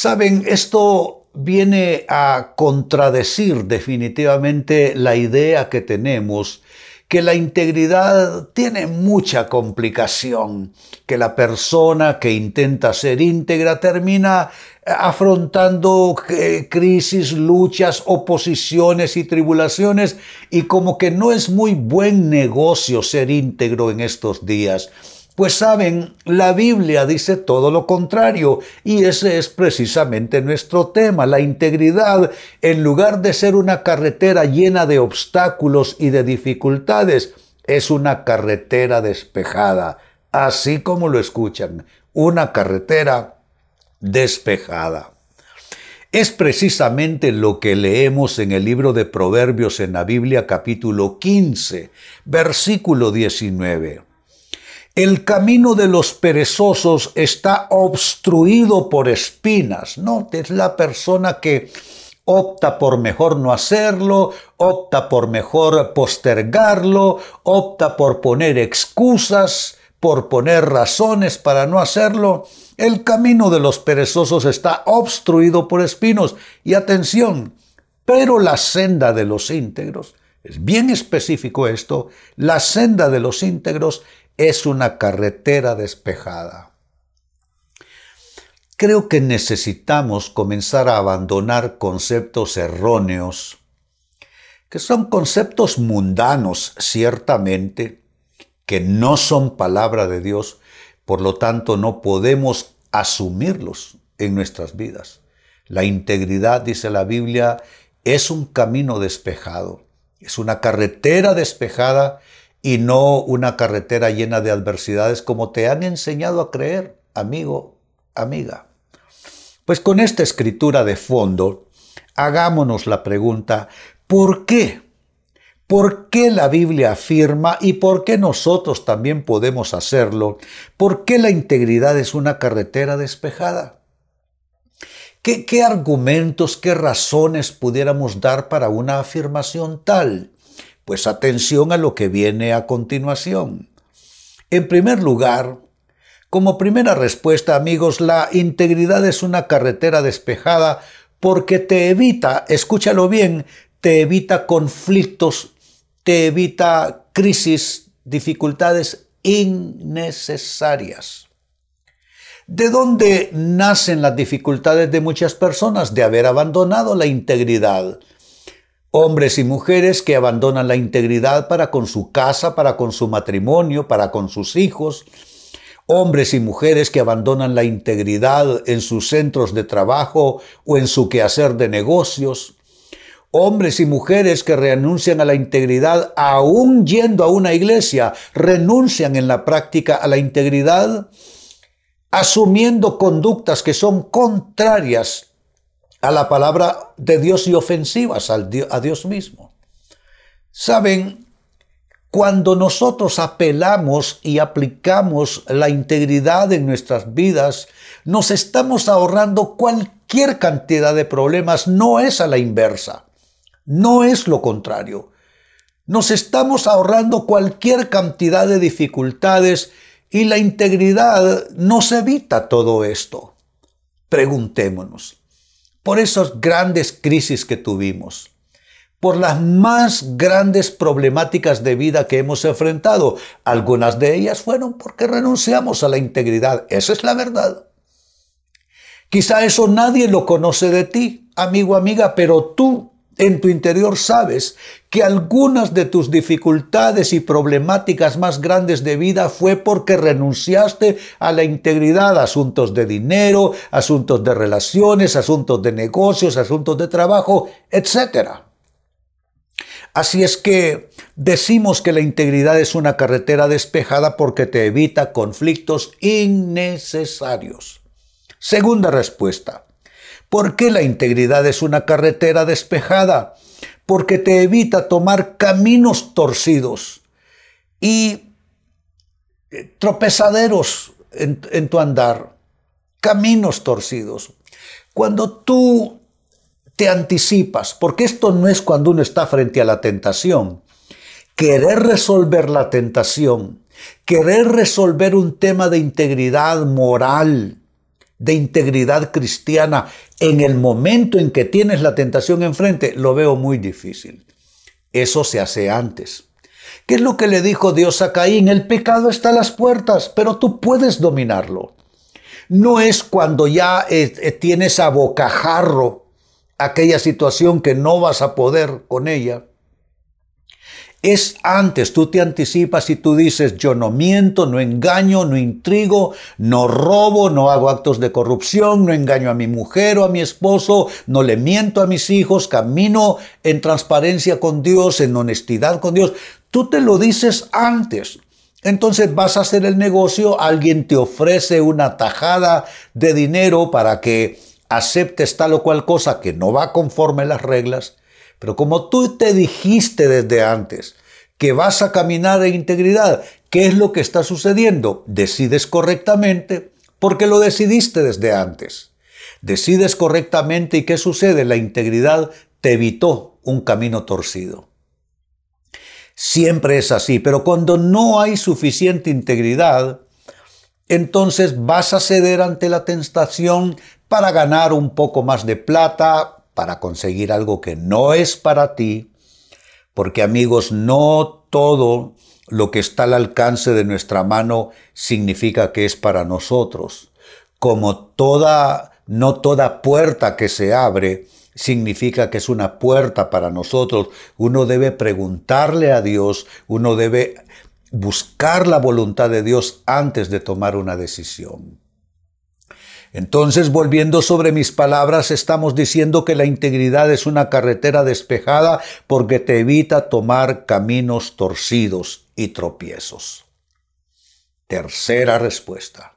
Saben, esto viene a contradecir definitivamente la idea que tenemos que la integridad tiene mucha complicación, que la persona que intenta ser íntegra termina afrontando eh, crisis, luchas, oposiciones y tribulaciones y como que no es muy buen negocio ser íntegro en estos días. Pues saben, la Biblia dice todo lo contrario y ese es precisamente nuestro tema. La integridad, en lugar de ser una carretera llena de obstáculos y de dificultades, es una carretera despejada, así como lo escuchan, una carretera despejada. Es precisamente lo que leemos en el libro de Proverbios en la Biblia capítulo 15, versículo 19. El camino de los perezosos está obstruido por espinas, ¿no? Es la persona que opta por mejor no hacerlo, opta por mejor postergarlo, opta por poner excusas, por poner razones para no hacerlo. El camino de los perezosos está obstruido por espinos. Y atención, pero la senda de los íntegros, es bien específico esto, la senda de los íntegros es una carretera despejada. Creo que necesitamos comenzar a abandonar conceptos erróneos, que son conceptos mundanos, ciertamente, que no son palabra de Dios, por lo tanto no podemos asumirlos en nuestras vidas. La integridad, dice la Biblia, es un camino despejado, es una carretera despejada y no una carretera llena de adversidades como te han enseñado a creer, amigo, amiga. Pues con esta escritura de fondo, hagámonos la pregunta, ¿por qué? ¿Por qué la Biblia afirma y por qué nosotros también podemos hacerlo? ¿Por qué la integridad es una carretera despejada? ¿Qué, qué argumentos, qué razones pudiéramos dar para una afirmación tal? Pues atención a lo que viene a continuación. En primer lugar, como primera respuesta, amigos, la integridad es una carretera despejada porque te evita, escúchalo bien, te evita conflictos, te evita crisis, dificultades innecesarias. ¿De dónde nacen las dificultades de muchas personas? De haber abandonado la integridad Hombres y mujeres que abandonan la integridad para con su casa, para con su matrimonio, para con sus hijos. Hombres y mujeres que abandonan la integridad en sus centros de trabajo o en su quehacer de negocios. Hombres y mujeres que renuncian a la integridad aún yendo a una iglesia, renuncian en la práctica a la integridad, asumiendo conductas que son contrarias a la palabra de Dios y ofensivas a Dios mismo. Saben, cuando nosotros apelamos y aplicamos la integridad en nuestras vidas, nos estamos ahorrando cualquier cantidad de problemas, no es a la inversa, no es lo contrario. Nos estamos ahorrando cualquier cantidad de dificultades y la integridad nos evita todo esto. Preguntémonos, por esas grandes crisis que tuvimos, por las más grandes problemáticas de vida que hemos enfrentado. Algunas de ellas fueron porque renunciamos a la integridad. Esa es la verdad. Quizá eso nadie lo conoce de ti, amigo, amiga, pero tú en tu interior sabes que algunas de tus dificultades y problemáticas más grandes de vida fue porque renunciaste a la integridad, asuntos de dinero, asuntos de relaciones, asuntos de negocios, asuntos de trabajo, etc. Así es que decimos que la integridad es una carretera despejada porque te evita conflictos innecesarios. Segunda respuesta ¿Por qué la integridad es una carretera despejada? Porque te evita tomar caminos torcidos y eh, tropezaderos en, en tu andar, caminos torcidos. Cuando tú te anticipas, porque esto no es cuando uno está frente a la tentación, querer resolver la tentación, querer resolver un tema de integridad moral, de integridad cristiana en el momento en que tienes la tentación enfrente, lo veo muy difícil. Eso se hace antes. ¿Qué es lo que le dijo Dios a Caín? El pecado está a las puertas, pero tú puedes dominarlo. No es cuando ya eh, eh, tienes a bocajarro aquella situación que no vas a poder con ella es antes, tú te anticipas y tú dices, yo no miento, no engaño, no intrigo, no robo, no hago actos de corrupción, no engaño a mi mujer o a mi esposo, no le miento a mis hijos, camino en transparencia con Dios, en honestidad con Dios. Tú te lo dices antes. Entonces vas a hacer el negocio, alguien te ofrece una tajada de dinero para que aceptes tal o cual cosa que no va conforme a las reglas. Pero como tú te dijiste desde antes que vas a caminar en integridad, ¿qué es lo que está sucediendo? Decides correctamente porque lo decidiste desde antes. Decides correctamente y ¿qué sucede? La integridad te evitó un camino torcido. Siempre es así, pero cuando no hay suficiente integridad, entonces vas a ceder ante la tentación para ganar un poco más de plata, para conseguir algo que no es para ti, porque amigos, no todo lo que está al alcance de nuestra mano significa que es para nosotros. Como toda, no toda puerta que se abre significa que es una puerta para nosotros. Uno debe preguntarle a Dios, uno debe buscar la voluntad de Dios antes de tomar una decisión. Entonces, volviendo sobre mis palabras, estamos diciendo que la integridad es una carretera despejada porque te evita tomar caminos torcidos y tropiezos. Tercera respuesta.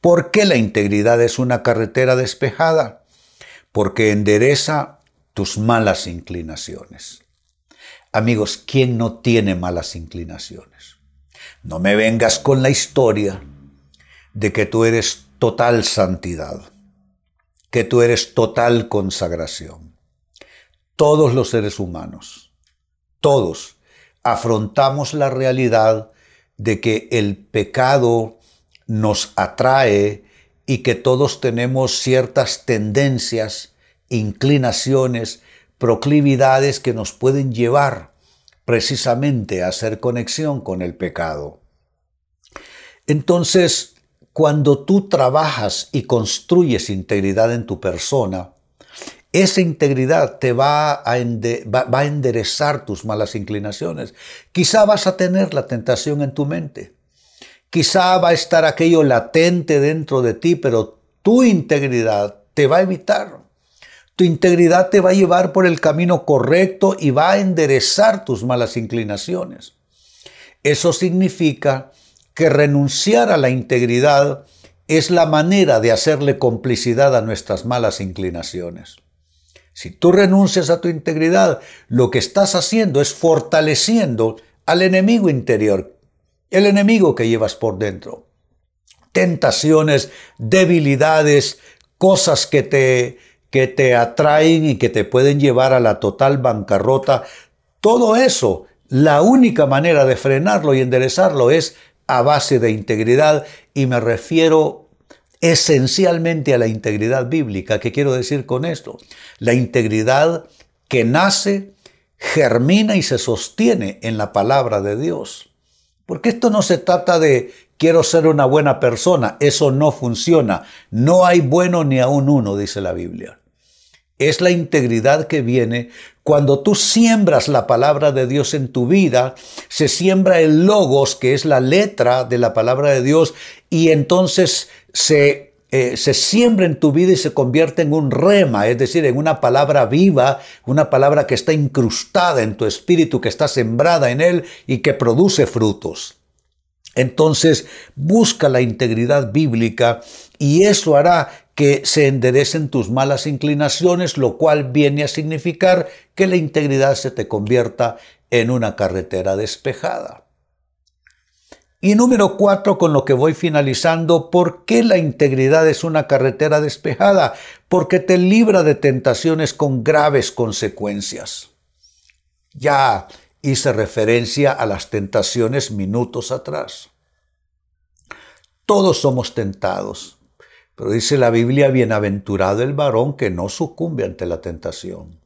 ¿Por qué la integridad es una carretera despejada? Porque endereza tus malas inclinaciones. Amigos, ¿quién no tiene malas inclinaciones? No me vengas con la historia de que tú eres total santidad, que tú eres total consagración. Todos los seres humanos, todos, afrontamos la realidad de que el pecado nos atrae y que todos tenemos ciertas tendencias, inclinaciones, proclividades que nos pueden llevar precisamente a hacer conexión con el pecado. Entonces, cuando tú trabajas y construyes integridad en tu persona, esa integridad te va a, enderezar tus malas inclinaciones. Quizá vas a tener la tentación en tu mente. Quizá va a estar aquello latente dentro de ti, pero tu integridad te va a evitar. Tu integridad te va a llevar por el camino correcto y va a enderezar tus malas inclinaciones. Eso significa que renunciar a la integridad es la manera de hacerle complicidad a nuestras malas inclinaciones. Si tú renuncias a tu integridad, lo que estás haciendo es fortaleciendo al enemigo interior, el enemigo que llevas por dentro. Tentaciones, debilidades, cosas que te, que te atraen y que te pueden llevar a la total bancarrota. Todo eso, la única manera de frenarlo y enderezarlo es a base de integridad y me refiero esencialmente a la integridad bíblica. ¿Qué quiero decir con esto? La integridad que nace, germina y se sostiene en la palabra de Dios. Porque esto no se trata de quiero ser una buena persona, eso no funciona. No hay bueno ni aún uno, dice la Biblia. Es la integridad que viene cuando tú siembras la palabra de Dios en tu vida, se siembra el logos, que es la letra de la palabra de Dios, y entonces se, eh, se siembra en tu vida y se convierte en un rema, es decir, en una palabra viva, una palabra que está incrustada en tu espíritu, que está sembrada en él y que produce frutos. Entonces, busca la integridad bíblica y eso hará que se enderecen tus malas inclinaciones, lo cual viene a significar que la integridad se te convierta en una carretera despejada. Y número cuatro, con lo que voy finalizando, ¿por qué la integridad es una carretera despejada? Porque te libra de tentaciones con graves consecuencias. Ya hice referencia a las tentaciones minutos atrás. Todos somos tentados, pero dice la Biblia, bienaventurado el varón que no sucumbe ante la tentación.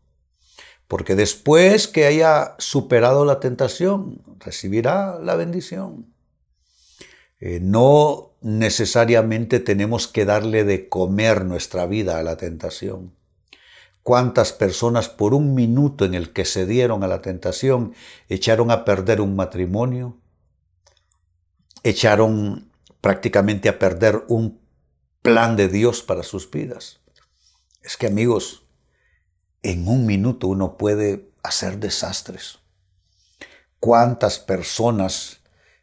Porque después que haya superado la tentación, recibirá la bendición. Eh, no necesariamente tenemos que darle de comer nuestra vida a la tentación. ¿Cuántas personas por un minuto en el que se dieron a la tentación echaron a perder un matrimonio? Echaron prácticamente a perder un plan de Dios para sus vidas. Es que amigos, en un minuto uno puede hacer desastres. ¿Cuántas personas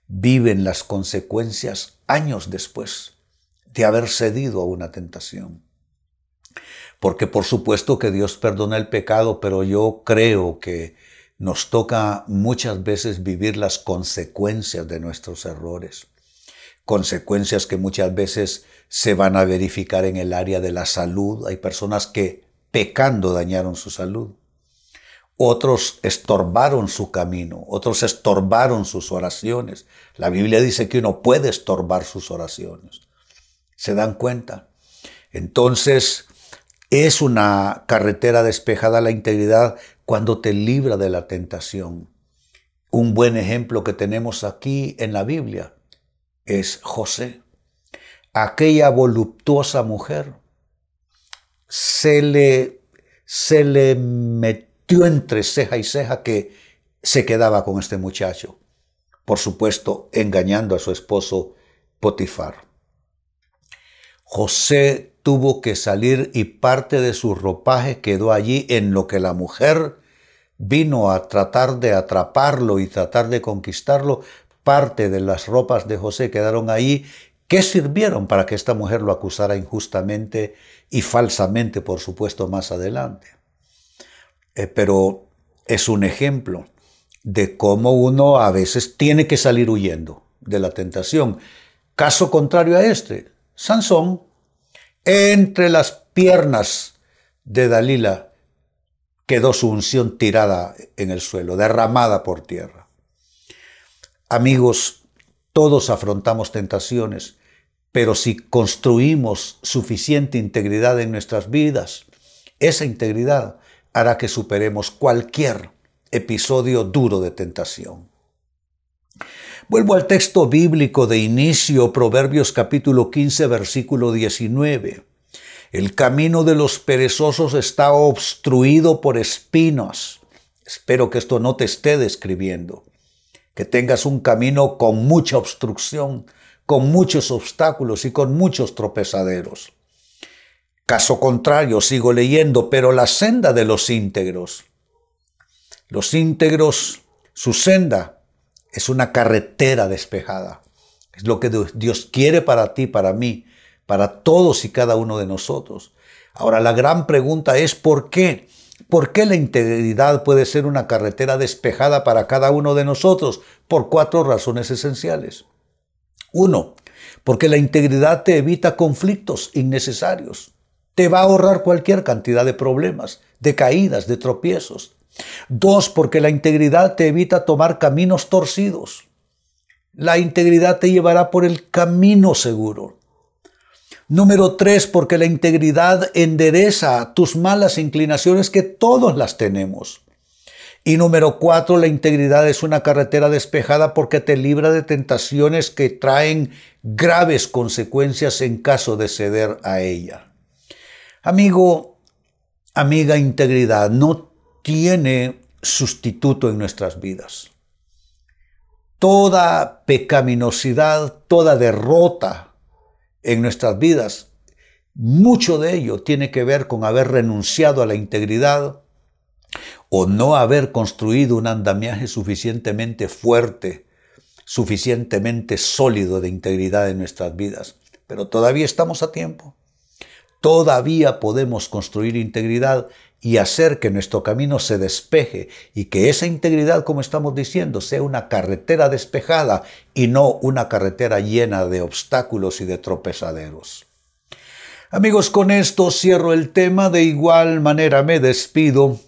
viven las consecuencias años después de haber cedido a una tentación. Porque por supuesto que Dios perdona el pecado, pero yo creo que nos toca muchas veces vivir las consecuencias de nuestros errores. Consecuencias que muchas veces se van a verificar en el área de la salud. Hay personas que pecando dañaron su salud. Otros estorbaron su camino, otros estorbaron sus oraciones. La Biblia dice que uno puede estorbar sus oraciones. ¿Se dan cuenta? Entonces, es una carretera despejada la integridad cuando te libra de la tentación. Un buen ejemplo que tenemos aquí en la Biblia es José. Aquella voluptuosa mujer se le, se le metió entre ceja y ceja que se quedaba con este muchacho. Por supuesto, engañando a su esposo Potifar. José tuvo que salir y parte de su ropaje quedó allí en lo que la mujer vino a tratar de atraparlo y tratar de conquistarlo. Parte de las ropas de José quedaron ahí que sirvieron para que esta mujer lo acusara injustamente y falsamente, por supuesto, más adelante. Eh, pero es un ejemplo de cómo uno a veces tiene que salir huyendo de la tentación. Caso contrario a este, Sansón, entre las piernas de Dalila, quedó su unción tirada en el suelo, derramada por tierra. Amigos, todos afrontamos tentaciones, pero si construimos suficiente integridad en nuestras vidas, esa integridad hará que superemos cualquier episodio duro de tentación. Vuelvo al texto bíblico de inicio, Proverbios capítulo 15, versículo 19. El camino de los perezosos está obstruido por espinos. Espero que esto no te esté describiendo. Que tengas un camino con mucha obstrucción, con muchos obstáculos y con muchos tropezaderos. Caso contrario, sigo leyendo, pero la senda de los íntegros. Los íntegros, su senda es una carretera despejada. Es lo que Dios quiere para ti, para mí, para todos y cada uno de nosotros. Ahora, la gran pregunta es ¿por qué? ¿Por qué la integridad puede ser una carretera despejada para cada uno de nosotros? Por cuatro razones esenciales. Uno, porque la integridad te evita conflictos innecesarios te va a ahorrar cualquier cantidad de problemas, de caídas, de tropiezos. Dos, porque la integridad te evita tomar caminos torcidos. La integridad te llevará por el camino seguro. Número tres, porque la integridad endereza tus malas inclinaciones que todos las tenemos. Y número cuatro, la integridad es una carretera despejada porque te libra de tentaciones que traen graves consecuencias en caso de ceder a ella. Amigo, amiga, integridad no tiene sustituto en nuestras vidas. Toda pecaminosidad, toda derrota en nuestras vidas, mucho de ello tiene que ver con haber renunciado a la integridad o no haber construido un andamiaje suficientemente fuerte suficientemente sólido de integridad en nuestras vidas. Pero todavía estamos a tiempo. Todavía podemos construir integridad y hacer que nuestro camino se despeje y que esa integridad, como estamos diciendo, sea una carretera despejada y no una carretera llena de obstáculos y de tropezaderos. Amigos, con esto cierro el tema, de igual manera me despido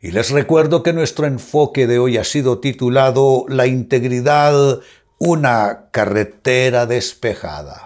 y les recuerdo que nuestro enfoque de hoy ha sido titulado La integridad, una carretera despejada.